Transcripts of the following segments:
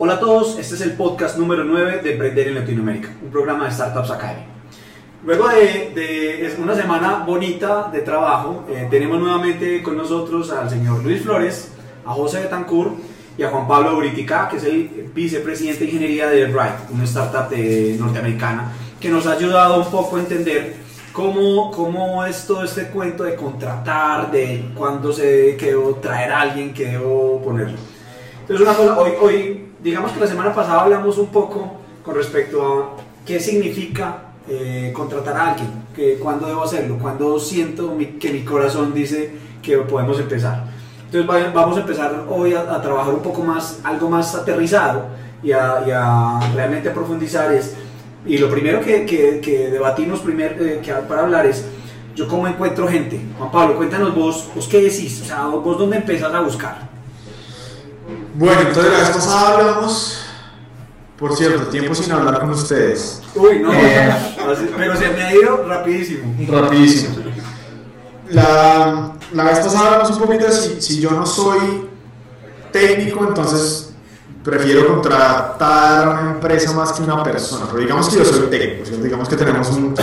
Hola a todos, este es el podcast número 9 de Emprender en Latinoamérica, un programa de Startups Academy. Luego de, de una semana bonita de trabajo, eh, tenemos nuevamente con nosotros al señor Luis Flores, a José Betancourt y a Juan Pablo Uritica, que es el vicepresidente de ingeniería de Wright, una startup de, norteamericana, que nos ha ayudado un poco a entender cómo, cómo es todo este cuento de contratar, de cuándo se debo traer a alguien, que debo ponerlo. Entonces, una cosa, hoy, hoy digamos que la semana pasada hablamos un poco con respecto a qué significa eh, contratar a alguien, que cuándo debo hacerlo, cuándo siento que mi corazón dice que podemos empezar. Entonces vamos a empezar hoy a, trabajar un poco más, algo más aterrizado y a, realmente profundizar es, y lo primero que, que, debatimos primer, eh, que para hablar es, yo cómo encuentro gente. Juan Pablo, cuéntanos vos, vos qué decís, o sea, vos dónde empezás a buscar. Bueno, entonces la vez pasada hablamos, por cierto, tiempo sin hablar con ustedes. Uy, no, eh, pero se me ha ido rapidísimo. Rapidísimo. La, la vez pasada hablamos un poquito de si, si yo no soy técnico, entonces prefiero contratar a una empresa más que una persona. Pero digamos que yo soy técnico, digamos que tenemos un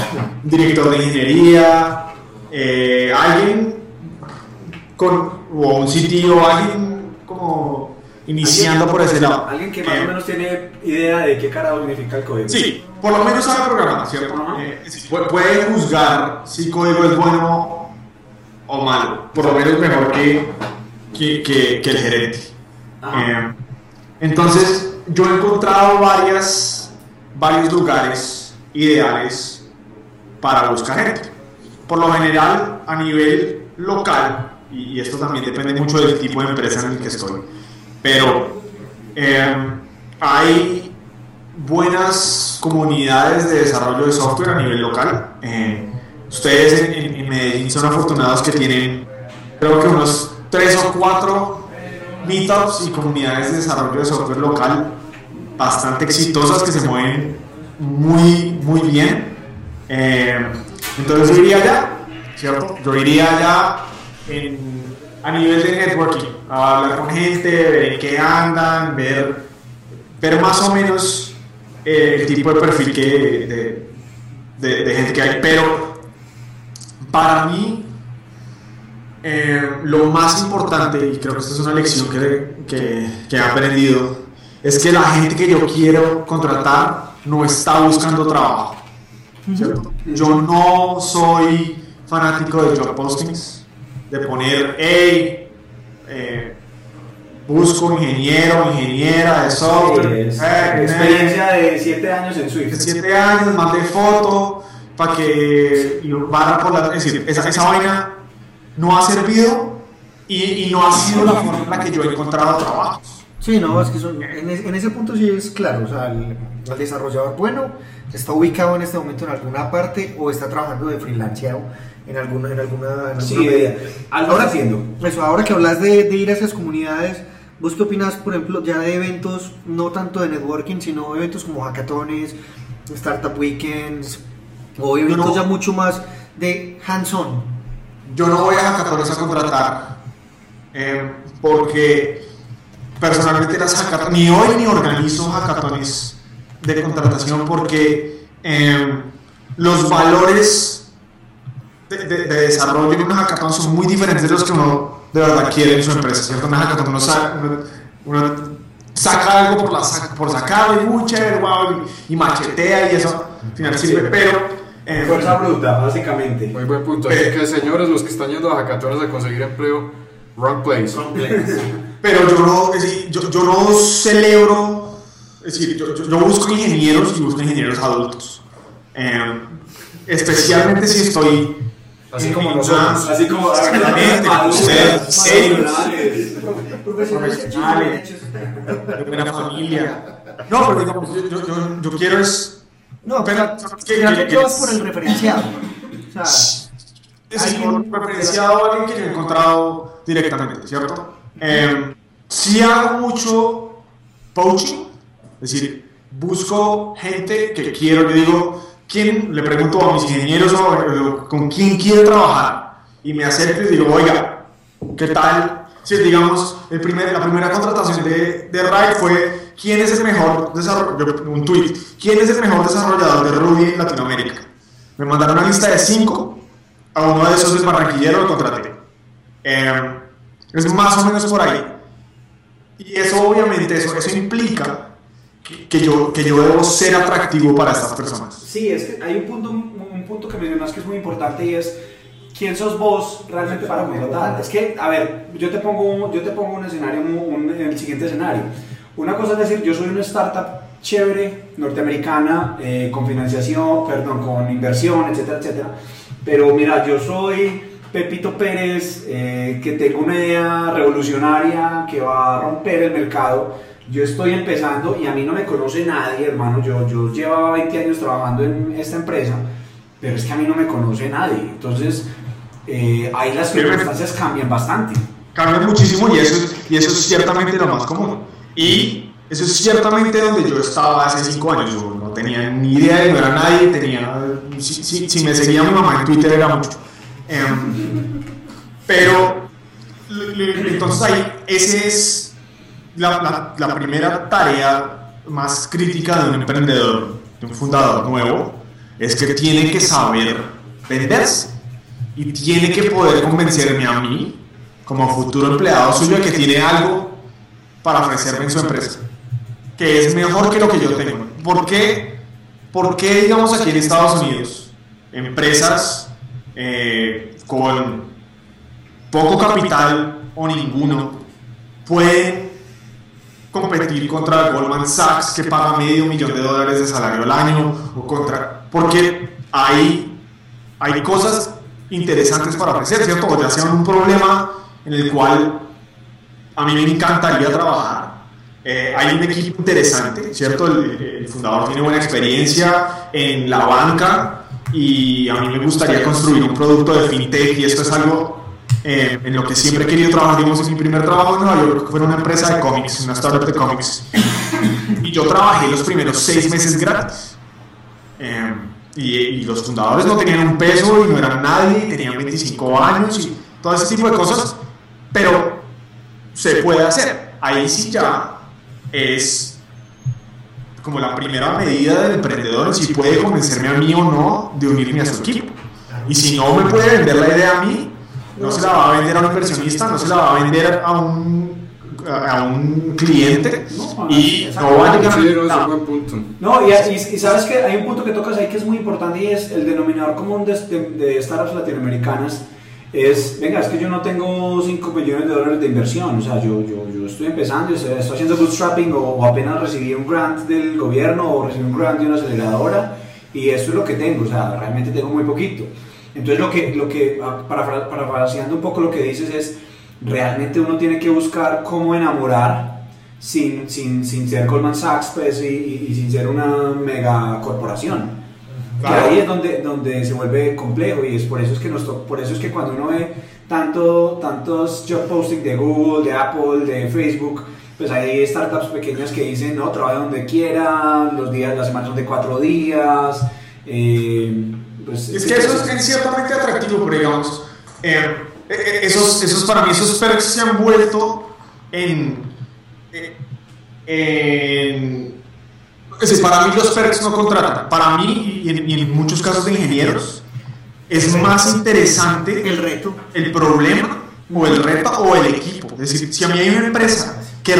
director de ingeniería, eh, alguien con, o un sitio, alguien como iniciando por ese lado. Alguien que más o menos tiene idea de qué cara significa el código. Sí, por lo menos sabe programar, ¿cierto? Eh, puede juzgar si código es bueno o malo, por lo menos mejor que, que, que, el gerente. Eh, entonces, yo he encontrado varias, varios lugares ideales para buscar gente. Por lo general, a nivel local, y esto también depende mucho del tipo de empresa en el que estoy pero em, hay buenas comunidades de desarrollo de software a nivel local. Eh, ustedes en, Medellín son afortunados que tienen, creo que unos tres o cuatro meetups y comunidades de desarrollo de software local bastante exitosas que se mueven muy, muy bien. Eh, entonces yo iría allá, ¿cierto? Yo iría allá a nivel de networking a hablar con gente, ver en qué andan, ver, ver más o menos eh, el tipo de perfil que, de, de, gente que hay. Pero para mí, eh, lo más importante, y creo que esta es una lección que, que, que he aprendido, es que la gente que yo quiero contratar no está buscando trabajo. Yo no soy fanático de job postings, de poner, hey, eh, busco ingeniero, ingeniera de software. Eh, experiencia de 7 años en Swift. 7 años, mandé foto para que van por la. Es decir, esa, esa vaina no ha servido y, y, no ha sido la forma en la que yo he encontrado trabajo. Sí, no, es que en, en, ese punto sí es claro, o sea, el, desarrollador bueno está ubicado en este momento en alguna parte o está trabajando de freelanceado en alguna, en alguna, sí, medida. Algo ahora, haciendo. Eso, ahora que hablas de, de, ir a esas comunidades, ¿vos qué opinas, por ejemplo, ya de eventos, no tanto de networking, sino eventos como hackatones, startup weekends, o eventos ya mucho más de hands-on? Yo no voy a hackatones a contratar, eh, porque personalmente las hackatones, ni hoy ni organizo hackatones de contratación, porque eh, los valores de, de, desarrollo en una hackathon son muy diferentes de los que uno de verdad quiere en su empresa, ¿cierto? Una hackathon uno, saca, uno, saca algo por, la, por sacarlo y muy chévere, wow, y, machetea y eso al final sirve, pero... Eh, Fuerza bruta, básicamente. Muy buen punto. Así que, señores, los que están yendo a hackatones a conseguir empleo, wrong place. Wrong place. Pero yo no, es decir, yo, yo, no celebro, es decir, yo, yo, busco ingenieros y busco ingenieros adultos. Eh, especialmente si estoy Así como nosotros. Así como exactamente, ustedes, profesionales, de buena familia. No, pero digamos, yo, yo, yo quiero es. No, pero que, que, vas por el referenciado. O sea, es por referenciado a alguien que yo he encontrado directamente, ¿cierto? Eh, sí hago mucho poaching, es decir, busco gente que quiero, yo digo, ¿quién, le pregunto a mis ingenieros con quién quiere trabajar? Y me acerco y digo, oiga, ¿qué tal? Si digamos, el primer, la primera contratación de, de fue ¿quién es el mejor desarrollador? Un tweet. ¿Quién es el mejor desarrollador de Ruby en Latinoamérica? Me mandaron una lista de cinco. A uno de esos del barranquillero lo contraté. Eh, es más o menos por ahí. Y eso obviamente, eso, eso implica que, yo, que yo debo ser atractivo para estas personas. Sí, es que hay un punto, un, punto que mencionas que es muy importante y es quién sos vos realmente para contratar. Es que, a ver, yo te pongo, yo te pongo un escenario, un, el siguiente escenario. Una cosa es decir, yo soy una startup chévere, norteamericana, eh, con financiación, perdón, con inversión, etcétera, etcétera. Pero mira, yo soy Pepito Pérez, eh, que tengo una idea revolucionaria que va a romper el mercado. Yo estoy empezando y a mí no me conoce nadie, hermano. Yo, yo llevaba 20 años trabajando en esta empresa, pero es que a mí no me conoce nadie. Entonces, eh, ahí las circunstancias cambian bastante. Cambian muchísimo y eso, y eso es ciertamente lo más común. Y eso es ciertamente donde yo estaba hace 5 años. Yo no tenía ni idea de no era nadie. Tenía, si, si, si me seguía mi mamá en Twitter era mucho. Em, pero, entonces ahí, esa es la, primera tarea más crítica de un emprendedor, de un fundador nuevo, es que tiene que saber venderse y tiene que poder convencerme a mí, como futuro empleado suyo, que tiene algo para ofrecerme en su empresa, que es mejor que lo que yo tengo. ¿Por qué, ¿Por qué digamos, aquí en Estados Unidos, empresas eh, con poco capital o ninguno pueden competir contra Goldman Sachs que paga medio millón de dólares de salario al año o contra porque hay, hay cosas interesantes para ofrecer, ¿cierto? Ya sea un problema en el cual a mí me encantaría trabajar. Eh, hay un equipo interesante, ¿cierto? el, fundador tiene buena experiencia en la banca, y a mí me gustaría construir un producto de fintech y esto es algo eh, en lo que siempre he querido trabajar. Digamos, mi primer trabajo en Nueva York fue en una empresa de cómics, una startup de cómics. Y yo trabajé los primeros seis meses gratis. Eh, y, y, los fundadores no tenían un peso y no eran nadie, tenían 25 años y todo ese tipo de cosas. Pero se puede hacer. Ahí sí ya es como la primera medida del emprendedor si puede convencerme a mí o no de unirme a su equipo. Y si no me puede vender la idea a mí, no se la va a vender a un inversionista, no se la va a vender a un, a un cliente y no va a llegar a No, y, y, sabes que hay un punto que tocas ahí que es muy importante y es el denominador común de, de, de startups latinoamericanas es, venga, es que yo no tengo 5 millones de dólares de inversión, o sea, yo, yo, yo estoy empezando, estoy, estoy haciendo bootstrapping o, o, apenas recibí un grant del gobierno o recibí un grant de una aceleradora y eso es lo que tengo, o sea, realmente tengo muy poquito. Entonces, lo que, lo que para, parafraseando un poco lo que dices es, realmente uno tiene que buscar cómo enamorar sin, sin, sin ser Goldman Sachs pues, y, y sin ser una mega corporación. Y ahí es donde, donde se vuelve complejo y es por eso es que, nos por eso es que cuando uno ve tanto, tantos job posting de Google, de Apple, de Facebook, pues hay startups pequeñas que dicen, no, trabaja donde quiera, los días, las semanas son de cuatro días. Eh, pues, es que eso es ciertamente atractivo, pero digamos, eh, eh, esos, esos, para mí esos perks se han vuelto en, en es para mí los perks no contratan. Para mí, y en, muchos casos de ingenieros, es más interesante el reto, el problema, o el reto, o el equipo. Es decir, si a mí hay una empresa que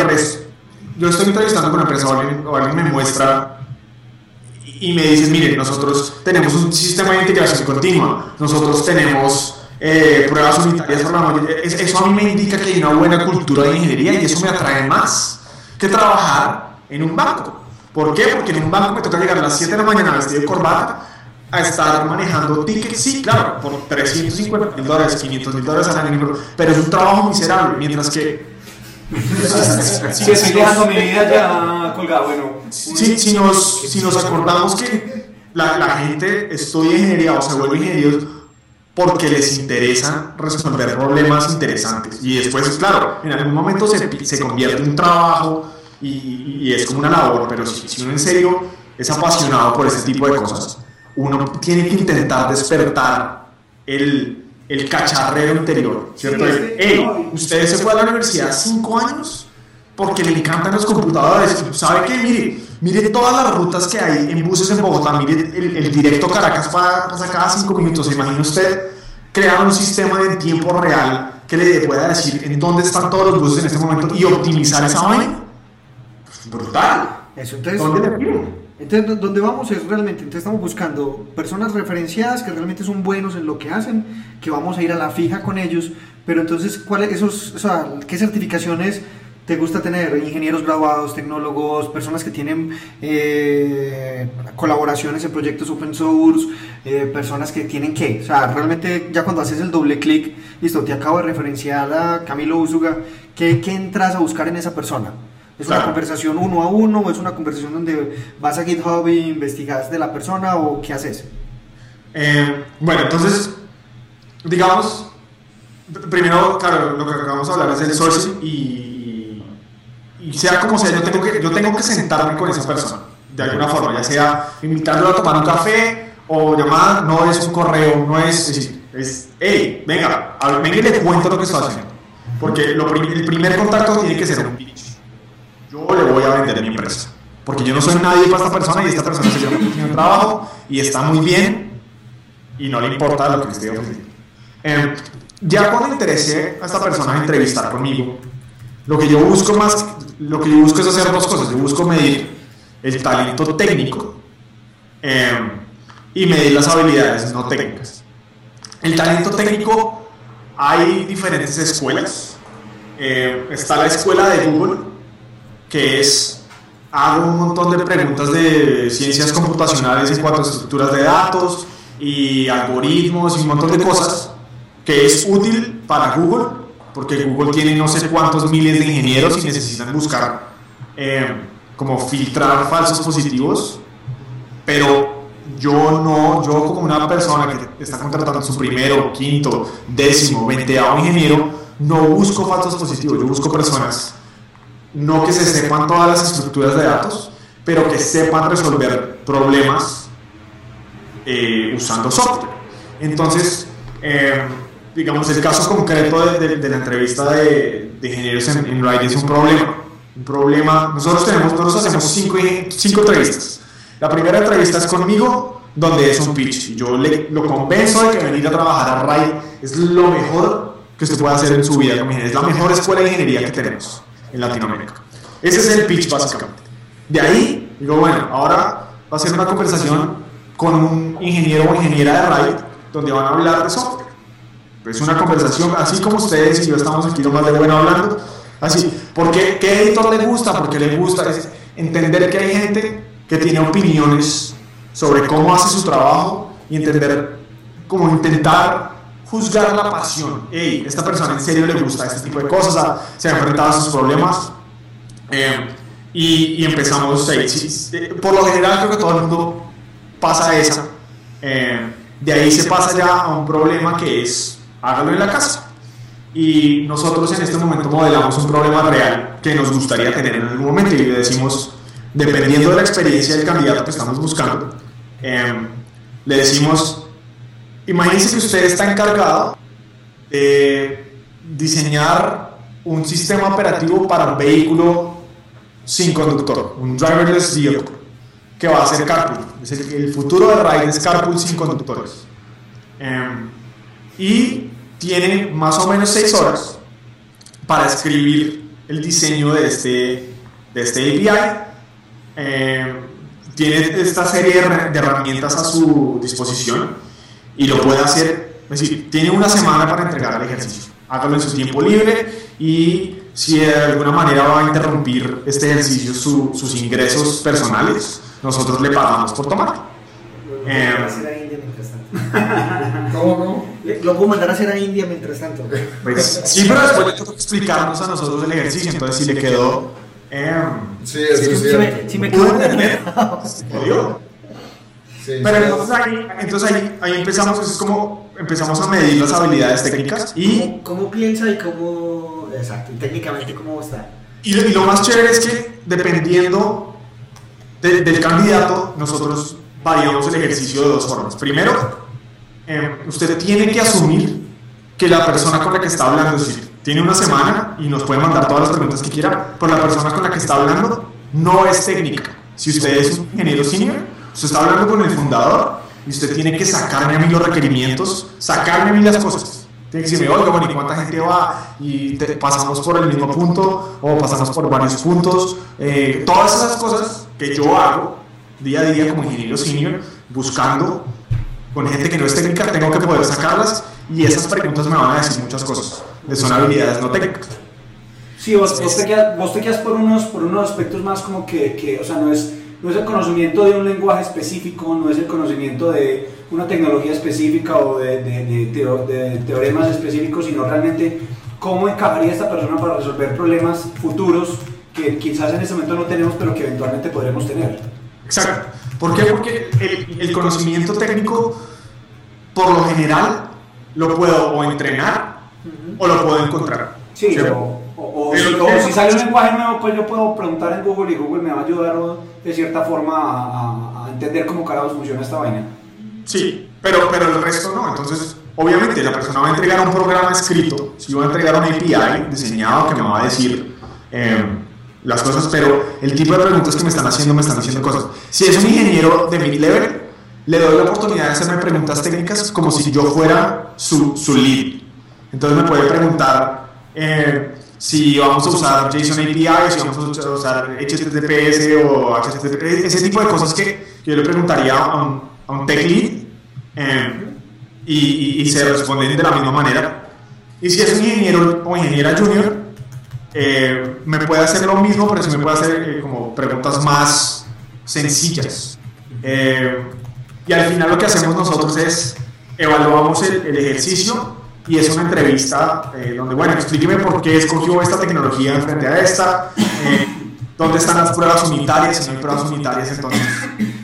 yo estoy entrevistando con una empresa o alguien, me muestra y me dicen, miren, nosotros tenemos un sistema de integración continua, nosotros tenemos eh, pruebas unitarias Eso a mí me indica que hay una buena cultura de ingeniería y eso me atrae más que trabajar en un banco. ¿Por qué? Porque en un banco me toca llegar a las 7 de la mañana vestido de corbata a estar manejando tickets, sí, claro, por 350 mil dólares, 500 mil dólares al año, pero es un trabajo miserable, mientras que... si estoy dejando mi vida ya colgada, bueno... Si, si, nos, si nos acordamos que la, la gente estudia ingeniería o se vuelve ingenieros porque les interesa resolver problemas interesantes. Y después, claro, en algún momento se, se convierte en un trabajo y, es como una labor, pero si, uno en serio es apasionado por ese tipo de cosas, uno tiene que intentar despertar el, el cacharrero interior, ¿cierto? hey, usted se fue a la universidad cinco años porque le encantan los computadores. ¿Sabe qué? Mire, mire todas las rutas que hay en buses en Bogotá. Mire el, directo Caracas pasa cada cinco minutos. ¿Se imagina usted crear un sistema de tiempo real que le pueda decir en dónde están todos los buses en este momento y optimizar esa vaina? Brutal. Eso, entonces, ¿Dónde entonces, donde vamos es realmente, entonces estamos buscando personas referenciadas que realmente son buenos en lo que hacen, que vamos a ir a la fija con ellos, pero entonces, ¿cuáles esos, o sea, qué certificaciones te gusta tener? Ingenieros graduados, tecnólogos, personas que tienen eh, colaboraciones en proyectos open source, eh, personas que tienen qué, o sea, realmente ya cuando haces el doble clic, listo, te acabo de referenciar a Camilo Usuga, ¿qué, ¿qué entras a buscar en esa persona? ¿Es una conversación uno a uno o es una conversación donde vas a GitHub e investigas de la persona o qué haces? Eh, bueno, entonces, digamos, primero, claro, lo que acabamos de hablar es el sourcing y, y, sea como sea, yo tengo, que, yo tengo que sentarme con esa persona, de alguna forma, ya sea invitándolo a tomar un café o llamada, no es un correo, no es, es, es hey, venga, venga y le cuento lo que estoy haciendo. Porque lo, el primer contacto tiene que ser un yo le voy a vender mi empresa. Porque yo no soy nadie para esta persona y esta persona se lleva un trabajo y está muy bien y no le importa lo que estoy ofreciendo. Em, ya cuando interesé a esta persona a entrevistar conmigo, lo que yo busco más, lo que yo busco es hacer dos cosas. Yo busco medir el talento técnico em, y medir las habilidades no técnicas. El talento técnico, hay diferentes escuelas. Em, está la escuela de Google, que es hago un montón de preguntas de ciencias computacionales en cuanto a estructuras de datos y algoritmos y un montón de cosas que es útil para Google, porque Google tiene no sé cuántos miles de ingenieros y necesitan buscar eh, como filtrar falsos positivos, pero yo no, yo como una persona que está contratando su primero, quinto, décimo, veinteavo ingeniero, no busco falsos positivos, yo busco personas no que se sepan todas las estructuras de datos, pero que sepan resolver problemas eh, usando software. Entonces, eh, digamos, el caso concreto de, la entrevista de, ingenieros en, en es un problema. Un problema, nosotros tenemos, nosotros hacemos cinco, cinco entrevistas. La primera entrevista es conmigo, donde es un pitch. Yo le, lo convenzo de que venir a trabajar a RAI es lo mejor que usted puede hacer en su vida. Es la mejor escuela de ingeniería que tenemos en Latinoamérica. Ese es el pitch básicamente. De ahí, digo, bueno, ahora va a ser una conversación con un ingeniero o ingeniera de RAID donde van a hablar de software. Es una conversación así como ustedes y yo estamos aquí más de bueno hablando. Así, ¿por qué, ¿qué editor le gusta? Porque le gusta es entender que hay gente que tiene opiniones sobre cómo hace su trabajo y entender, cómo intentar juzgar la pasión. Hey, esta persona en serio le gusta este tipo de cosas, se ha enfrentado a sus problemas. Eh, y, empezamos ahí. por lo general creo que todo el mundo pasa esa. Eh, de ahí se pasa ya a un problema que es hágalo en la casa. Y nosotros en este momento modelamos un problema real que nos gustaría tener en algún momento y le decimos, dependiendo de la experiencia del candidato que estamos buscando, eh, le decimos, Imagínense que usted está encargado de diseñar un sistema operativo para un vehículo sin conductor, un driverless vehicle, que va a ser carpool. el, futuro de ride es carpool sin conductores. Em, y tiene más o menos seis horas para escribir el diseño de este, de este API. Em, tiene esta serie de herramientas a su disposición y lo puede hacer, es decir, tiene una semana para entregar el ejercicio. Hágalo en su tiempo libre y si de alguna manera va a interrumpir este ejercicio sus ingresos personales, nosotros le pagamos por tomar. Eh, ¿Cómo, cómo? Lo puedo mandar a hacer a India mientras tanto. Pues, sí, pero después le explicarnos a nosotros el ejercicio, entonces si le quedó... Eh, sí, es sí, si, me, si me quedó... Pero entonces ahí, entonces ahí, ahí empezamos, es como empezamos a medir las habilidades técnicas y... ¿Cómo, piensa y cómo, exacto, técnicamente cómo está? Y, lo más chévere es que dependiendo del candidato, nosotros variamos el ejercicio de dos formas. Primero, eh, usted tiene que asumir que la persona con la que está hablando, es decir, tiene una semana y nos puede mandar todas las preguntas que quiera, pero la persona con la que está hablando no es técnica. Si usted es un ingeniero senior, usted está hablando con el fundador y usted tiene que sacarme a mí los requerimientos, sacarme a mí las cosas. Tiene que decirme, oiga, bueno, ¿y cuánta gente va? Y pasamos por el mismo punto o pasamos por varios puntos. Eh, todas esas cosas que yo hago día a día como ingeniero senior, buscando con gente que no es técnica, tengo que poder sacarlas y esas preguntas me van a decir muchas cosas. Son habilidades no técnicas. Sí, vos, te quedas, vos te quedas por unos, por unos aspectos más como que, que, o sea, no es, no es el conocimiento de un lenguaje específico, no es el conocimiento de una tecnología específica o de, de, de, teoremas específicos, sino realmente cómo encajaría esta persona para resolver problemas futuros que quizás en este momento no tenemos, pero que eventualmente podremos tener. Exacto. ¿Por qué? Porque el, el conocimiento técnico, por lo general, lo puedo o entrenar o lo puedo encontrar. Sí, o, si, sale un lenguaje nuevo, pues yo puedo preguntar en Google y Google me va a ayudar de cierta forma a, entender cómo carajos funciona esta vaina. Sí, pero, pero el resto no. Entonces, obviamente, la persona va a entregar un programa escrito, si va a entregar un API diseñado que me va a decir em, las cosas, pero el tipo de preguntas que me están haciendo me están diciendo cosas. Si es un ingeniero de mid-level, le doy la oportunidad de hacerme preguntas técnicas como si yo fuera su, su lead. Entonces me puede preguntar eh, si vamos a usar JSON API, si vamos a usar HTTPS o HTTP, ese tipo de cosas que yo le preguntaría a un, a un tech lead eh, y, y, se responden de la misma manera. Y si es un ingeniero o ingeniera junior, eh, me puede hacer lo mismo, pero si me puede hacer como preguntas más sencillas. y al final lo que hacemos nosotros es evaluamos el, el ejercicio y es una entrevista eh, donde, bueno, explíqueme por qué escogió esta tecnología frente a esta, eh, dónde están las pruebas unitarias, si no hay pruebas unitarias, entonces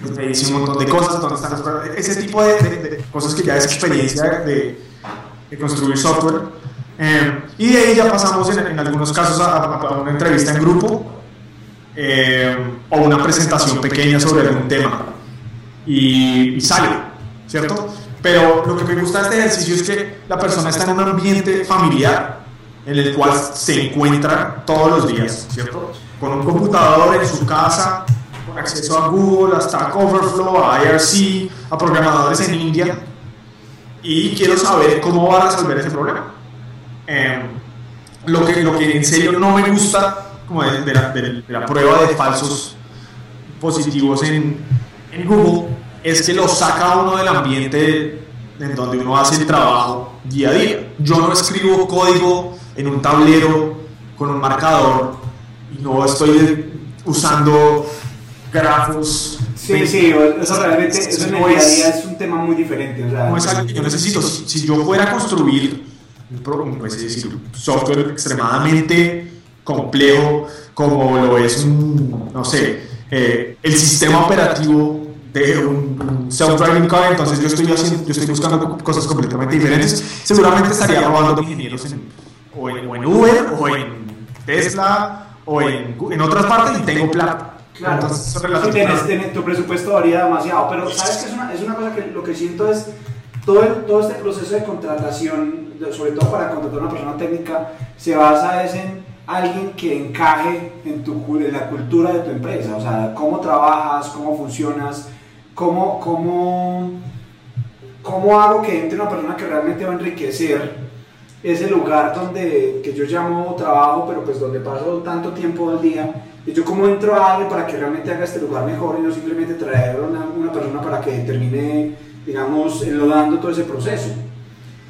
pues, me dice un montón de cosas, dónde están las pruebas, ese tipo de, cosas que ya es experiencia de, de construir software. Eh, y de ahí ya pasamos en, algunos casos a, una entrevista en grupo o una presentación pequeña sobre algún tema. Y, y sale, ¿cierto? Pero lo que me gusta de este ejercicio es que la persona está en un ambiente familiar en el cual se encuentra todos los días, ¿cierto? Con un computador en su casa, con acceso a Google, a Stack Overflow, a IRC, a programadores en India. Y quiero saber cómo va a resolver ese problema. Em, lo, que, lo que en serio no me gusta como de, la, de la, prueba de falsos positivos en, en Google es que lo saca uno del ambiente en donde uno hace el trabajo día a día. Yo no escribo código en un tablero con un marcador y no estoy usando grafos. Sí, sí, eso realmente eso en el día a día es un tema muy diferente. no es algo que yo necesito. Si, yo fuera a construir un, pues, decir, software extremadamente complejo como lo es un, no sé, eh, el sistema operativo de un, self-driving car, entonces yo estoy, haciendo, yo estoy buscando cosas completamente diferentes. Seguramente estaría robando ingenieros en, o, en, o, en, Uber, o en Tesla, o en, en otras partes y tengo plata. Claro, entonces, tu presupuesto varía demasiado, pero sabes que es una, es una cosa que lo que siento es todo, todo este proceso de contratación, sobre todo para contratar a una persona técnica, se basa en alguien que encaje en, tu, en la cultura de tu empresa, o sea, cómo trabajas, cómo funcionas, ¿cómo, cómo, cómo hago que entre una persona que realmente va a enriquecer ese lugar donde, que yo llamo trabajo, pero pues donde paso tanto tiempo al día? Y yo cómo entro a alguien para que realmente haga este lugar mejor y no simplemente traer una, una persona para que termine, digamos, enlodando todo ese proceso.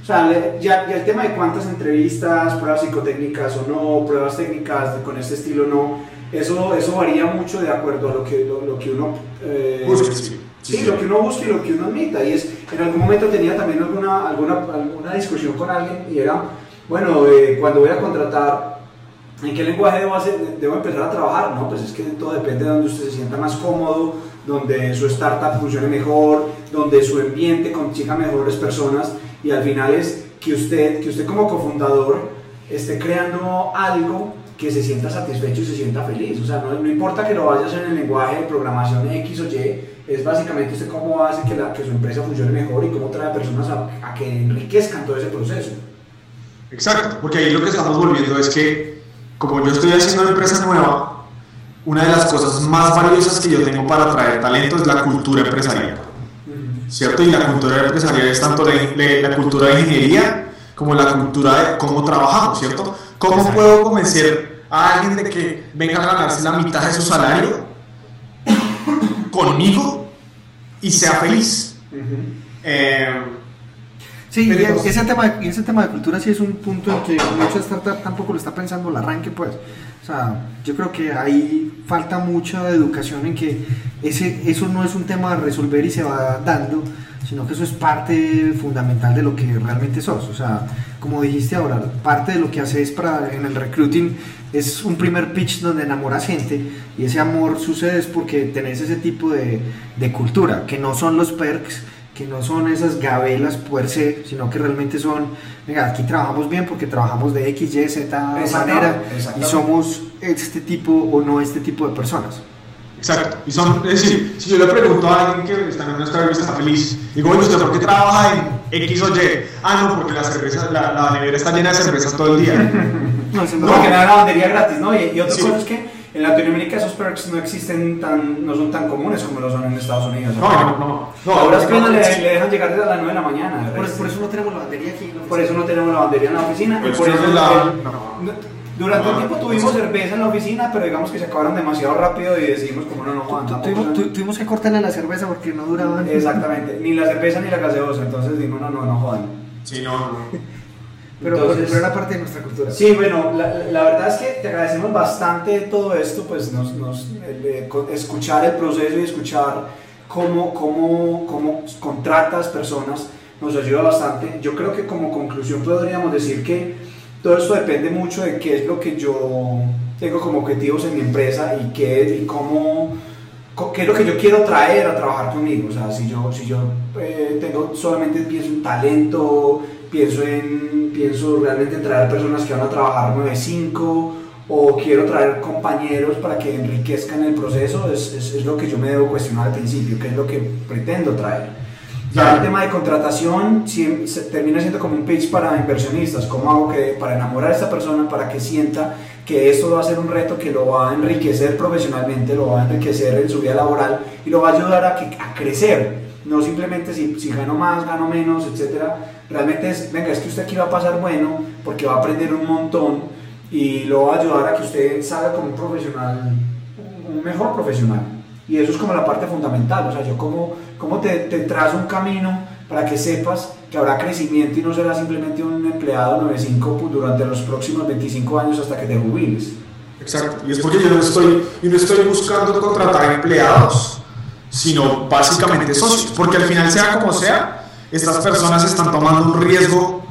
O sea, ya, ya, el tema de cuántas entrevistas, pruebas psicotécnicas o no, pruebas técnicas con este estilo no, eso, eso varía mucho de acuerdo a lo que, lo, que uno... Eh, Sí, lo que uno busca y lo que uno admita. Y es, en algún momento tenía también alguna, alguna, alguna discusión con alguien y era, bueno, eh, cuando voy a contratar, ¿en qué lenguaje debo, debo empezar a trabajar? No, pues es que todo depende de donde usted se sienta más cómodo, donde su startup funcione mejor, donde su ambiente consiga mejores personas y al final es que usted, que usted como cofundador esté creando algo que se sienta satisfecho y se sienta feliz. O sea, no, no importa que lo vaya a hacer en el lenguaje de programación X o Y, es básicamente usted cómo hace que, la, que su empresa funcione mejor y cómo trae personas a, que enriquezcan todo ese proceso. Exacto, porque ahí lo que estamos volviendo es que, como yo estoy haciendo una empresa nueva, una de las cosas más valiosas que yo tengo para atraer talento es la cultura empresarial. ¿Cierto? Y la cultura empresarial es tanto la, la cultura de ingeniería como la cultura de cómo trabajamos, ¿cierto? ¿Cómo puedo convencer a alguien de que venga a ganarse la mitad de su salario conmigo y sea feliz? eh, Sí, y ese, tema, de, ese tema de cultura sí es un punto en que muchas startups tampoco lo está pensando el arranque, pues. O sea, yo creo que ahí falta mucha educación en que ese, eso no es un tema a resolver y se va dando, sino que eso es parte fundamental de lo que realmente sos. O sea, como dijiste ahora, parte de lo que haces para, en el recruiting es un primer pitch donde enamoras gente y ese amor sucede es porque tenés ese tipo de, de cultura, que no son los perks que no son esas gabelas per se, sino que realmente son, venga, aquí trabajamos bien porque trabajamos de X, Y, Z manera y somos este tipo o no este tipo de personas. Exacto. Y son, es decir, si yo le pregunto a alguien que está en una y está feliz, digo, oye, ¿usted por qué trabaja en X o Y? Ah, no, porque la cerveza, la, la nevera está llena de cervezas todo el día. no, no, porque me da la lavandería gratis, ¿no? Y, y otra cosa es que en Latinoamérica esos perks no existen tan, no son tan comunes como lo son en Estados Unidos. No, no, no. no ahora es que le, le, dejan llegar desde las 9 de la mañana. Por, por, eso no tenemos lavandería aquí. Por eso no tenemos lavandería en la oficina. y por eso la, durante un tiempo tuvimos cerveza en la oficina, pero digamos que se acabaron demasiado rápido y decidimos como no, no, tuvimos, tuvimos que cortarle la cerveza porque no duraban. Exactamente, ni la cerveza ni la gaseosa, entonces dijimos no, no, no jodan. Sí, no, no. Pero, Entonces, pero era parte de nuestra cultura. Sí, bueno, la, la, verdad es que te agradecemos bastante todo esto, pues nos, nos escuchar el proceso y escuchar cómo, cómo, cómo contratas personas nos ayuda bastante. Yo creo que como conclusión podríamos decir que todo esto depende mucho de qué es lo que yo tengo como objetivos en mi empresa y qué y cómo qué es lo que yo quiero traer a trabajar conmigo. O sea, si yo, si yo eh, tengo solamente pienso en talento, pienso, en, pienso realmente en traer personas que van a trabajar 9-5 o quiero traer compañeros para que enriquezcan el proceso, es, es, es, lo que yo me debo cuestionar al principio, qué es lo que pretendo traer. Ya el tema de contratación termina siendo como un pitch para inversionistas, cómo hago que para enamorar a esta persona, para que sienta que esto va a ser un reto que lo va a enriquecer profesionalmente, lo va a enriquecer en su vida laboral y lo va a ayudar a, que, a crecer, no simplemente si, si gano más, gano menos, etcétera, realmente es, venga, es que usted aquí va a pasar bueno porque va a aprender un montón y lo va a ayudar a que usted salga como un profesional, un mejor profesional. Y eso es como la parte fundamental, o sea, yo como, como te, te trazo un camino para que sepas que habrá crecimiento y no será simplemente un empleado 95 pues, durante los próximos 25 años hasta que te jubiles. Exacto, y es porque yo no estoy, yo no estoy buscando contratar empleados, sino básicamente socios, porque al final sea como sea, estas personas están tomando un riesgo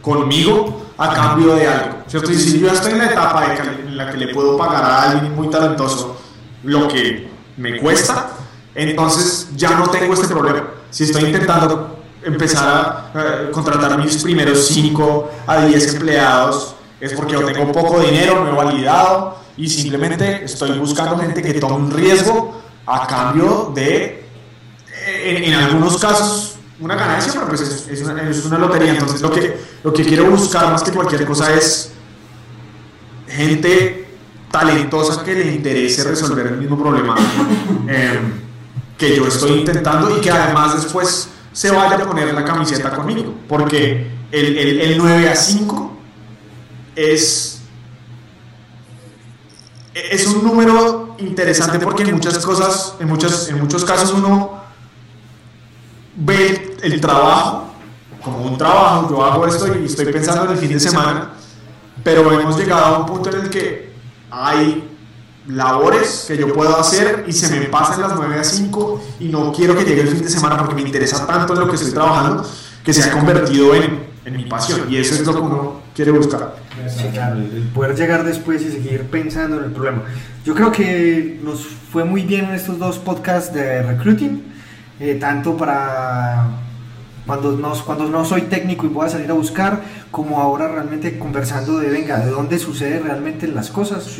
conmigo a cambio de algo. ¿cierto? Y si yo estoy en la etapa en la que le puedo pagar a alguien muy talentoso lo que me cuesta, entonces ya no tengo este problema. Si estoy intentando empezar a contratar mis primeros 5 a 10 empleados, es porque yo tengo poco dinero, no he validado y simplemente estoy buscando gente que tome un riesgo a cambio de, en, en algunos casos, una ganancia, pero pues es, una, lotería. Entonces lo que, lo que quiero buscar más que cualquier cosa es gente talentosa que le interese resolver el mismo problema em, que yo estoy intentando y que además después se vaya a poner la camiseta conmigo. Porque el, el, el 9 a 5 es, es un número interesante porque en muchas cosas, en, muchas, en muchos casos uno ve el trabajo como un trabajo, yo hago esto y estoy pensando en el fin de semana, pero hemos llegado a un punto en el que hay labores que yo puedo hacer y se me pasan las 9 a 5 y no quiero que llegue el fin de semana porque me interesa tanto lo que estoy trabajando que se ha convertido en, en mi pasión y eso es lo que uno quiere buscar. el poder llegar después y seguir pensando en el problema. Yo creo que nos fue muy bien en estos dos podcasts de recruiting, eh, tanto para cuando no, cuando no soy técnico y voy a salir a buscar, como ahora realmente conversando de, venga, de dónde sucede realmente las cosas,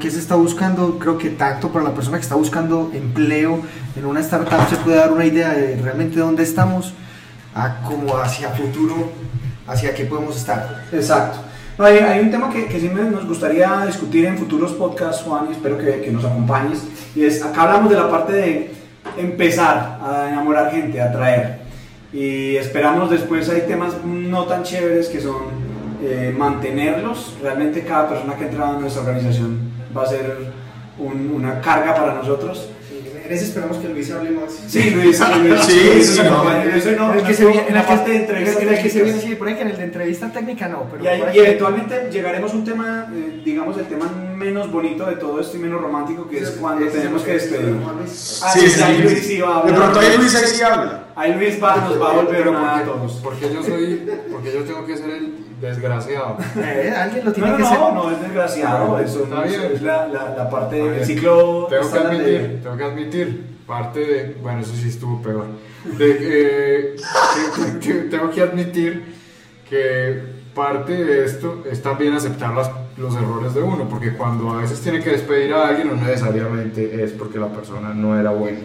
qué se está buscando, creo que tanto para la persona que está buscando empleo en una startup se puede dar una idea de realmente dónde estamos, a como hacia futuro hacia qué podemos estar. Exacto. No, hay, hay, un tema que, que sí nos gustaría discutir en futuros podcasts, Juan, y espero que, que, nos acompañes. Y es, acá hablamos de la parte de empezar a enamorar gente, a atraer. Y esperamos después hay temas no tan chéveres que son eh, mantenerlos. Realmente cada persona que entra en nuestra organización va a ser un, una carga para nosotros en ese esperamos que Luis hable más. Sí, Luis, Luis. sí, sí, no, eso no, el que se viene, en la parte de entrevista en el que se viene, sí, por ahí que en el de entrevista técnica no, pero y, ahí, y eventualmente llegaremos a un tema, eh, digamos, el tema menos bonito de todo esto y menos romántico, que es cuando tenemos que despedir. Ah, sí, sí, ahí Luis sí va a hablar. De pronto ahí Luis ahí sí habla. Ahí Luis va, nos va a volver a todos. Porque yo soy, porque yo tengo que ser el desgraciado. Eh, alguien lo tiene no, que no, ser. No, no es desgraciado, eso Está bien. es la, la, la parte del ciclo. Tengo que admitir, tengo que admitir parte de, bueno, eso sí estuvo peor, de, tengo que admitir que parte de esto es también aceptar las, los errores de uno, porque cuando a veces tiene que despedir a alguien no necesariamente es porque la persona no era buena,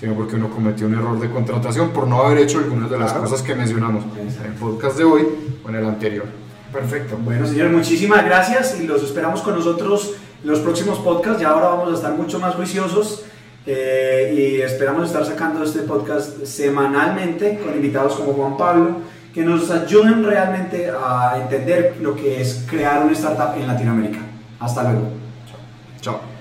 sino porque uno cometió un error de contratación por no haber hecho algunas de las cosas que mencionamos en el podcast de hoy o en el anterior. Perfecto. Bueno, señores, muchísimas gracias y los esperamos con nosotros en los próximos podcasts. Ya ahora vamos a estar mucho más juiciosos. Eh, y esperamos estar sacando este podcast semanalmente con invitados como Juan Pablo que nos ayuden realmente a entender lo que es crear una startup en Latinoamérica. Hasta luego. Chao.